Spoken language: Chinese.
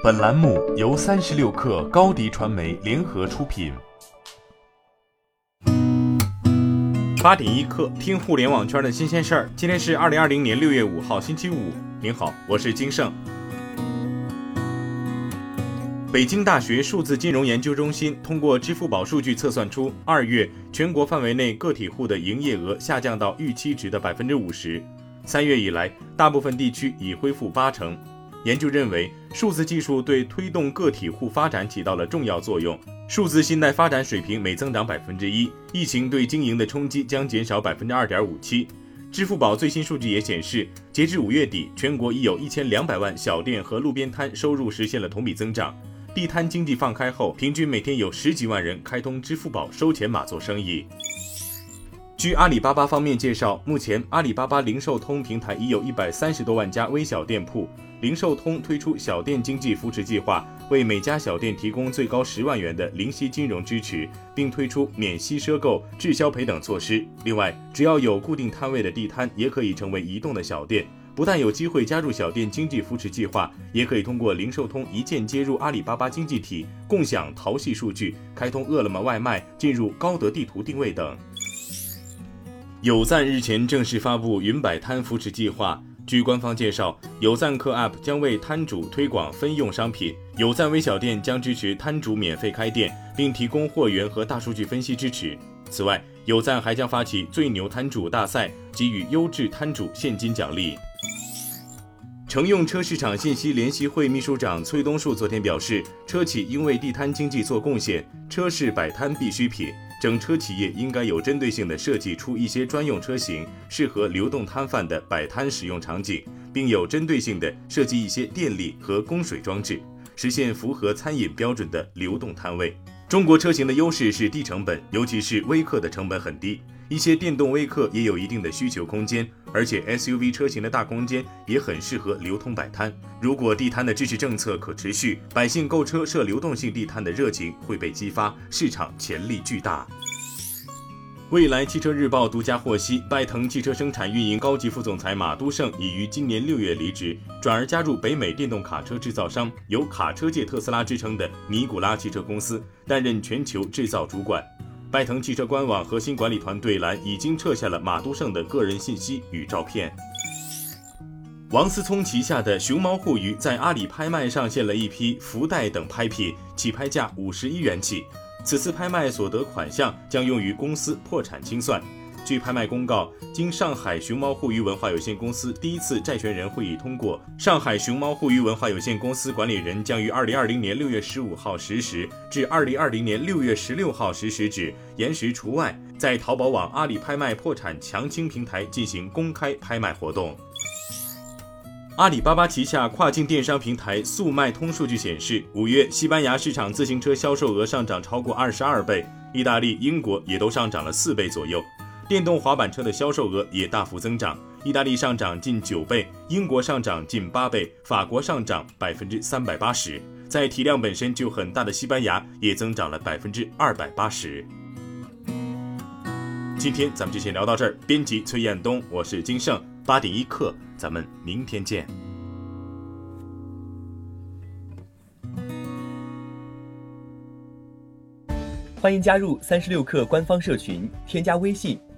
本栏目由三十六氪高低传媒联合出品。八点一刻，听互联网圈的新鲜事儿。今天是二零二零年六月五号，星期五。您好，我是金盛。北京大学数字金融研究中心通过支付宝数据测算出，二月全国范围内个体户的营业额下降到预期值的百分之五十。三月以来，大部分地区已恢复八成。研究认为，数字技术对推动个体户发展起到了重要作用。数字信贷发展水平每增长百分之一，疫情对经营的冲击将减少百分之二点五七。支付宝最新数据也显示，截至五月底，全国已有一千两百万小店和路边摊收入实现了同比增长。地摊经济放开后，平均每天有十几万人开通支付宝收钱码做生意。据阿里巴巴方面介绍，目前阿里巴巴零售通平台已有一百三十多万家微小店铺。零售通推出小店经济扶持计划，为每家小店提供最高十万元的零息金融支持，并推出免息赊购、滞销赔等措施。另外，只要有固定摊位的地摊也可以成为移动的小店，不但有机会加入小店经济扶持计划，也可以通过零售通一键接入阿里巴巴经济体，共享淘系数据，开通饿了么外卖，进入高德地图定位等。有赞日前正式发布云摆摊扶持计划。据官方介绍，有赞客 App 将为摊主推广分用商品，有赞微小店将支持摊主免费开店，并提供货源和大数据分析支持。此外，有赞还将发起最牛摊主大赛，给予优质摊主现金奖励。乘用车市场信息联席会秘书长崔东树昨天表示，车企应为地摊经济做贡献，车是摆摊必需品。整车企业应该有针对性地设计出一些专用车型，适合流动摊贩的摆摊使用场景，并有针对性地设计一些电力和供水装置，实现符合餐饮标准的流动摊位。中国车型的优势是低成本，尤其是微客的成本很低。一些电动微客也有一定的需求空间，而且 SUV 车型的大空间也很适合流通摆摊。如果地摊的支持政策可持续，百姓购车设流动性地摊的热情会被激发，市场潜力巨大。未来汽车日报独家获悉，拜腾汽车生产运营高级副总裁马都胜已于今年六月离职，转而加入北美电动卡车制造商有“卡车界特斯拉”之称的尼古拉汽车公司，担任全球制造主管。拜腾汽车官网核心管理团队栏已经撤下了马都胜的个人信息与照片。王思聪旗下的熊猫互娱在阿里拍卖上线了一批福袋等拍品，起拍价五十一元起。此次拍卖所得款项将用于公司破产清算。据拍卖公告，经上海熊猫互娱文化有限公司第一次债权人会议通过，上海熊猫互娱文化有限公司管理人将于二零二零年六月十五号十时至二零二零年六月十六号十时止（延时除外）在淘宝网、阿里拍卖破产强清平台进行公开拍卖活动。阿里巴巴旗下跨境电商平台速卖通数据显示，五月西班牙市场自行车销售额上涨超过二十二倍，意大利、英国也都上涨了四倍左右。电动滑板车的销售额也大幅增长，意大利上涨近九倍，英国上涨近八倍，法国上涨百分之三百八十，在体量本身就很大的西班牙也增长了百分之二百八十。今天咱们就先聊到这儿，编辑崔彦东，我是金盛，八点一刻，咱们明天见。欢迎加入三十六氪官方社群，添加微信。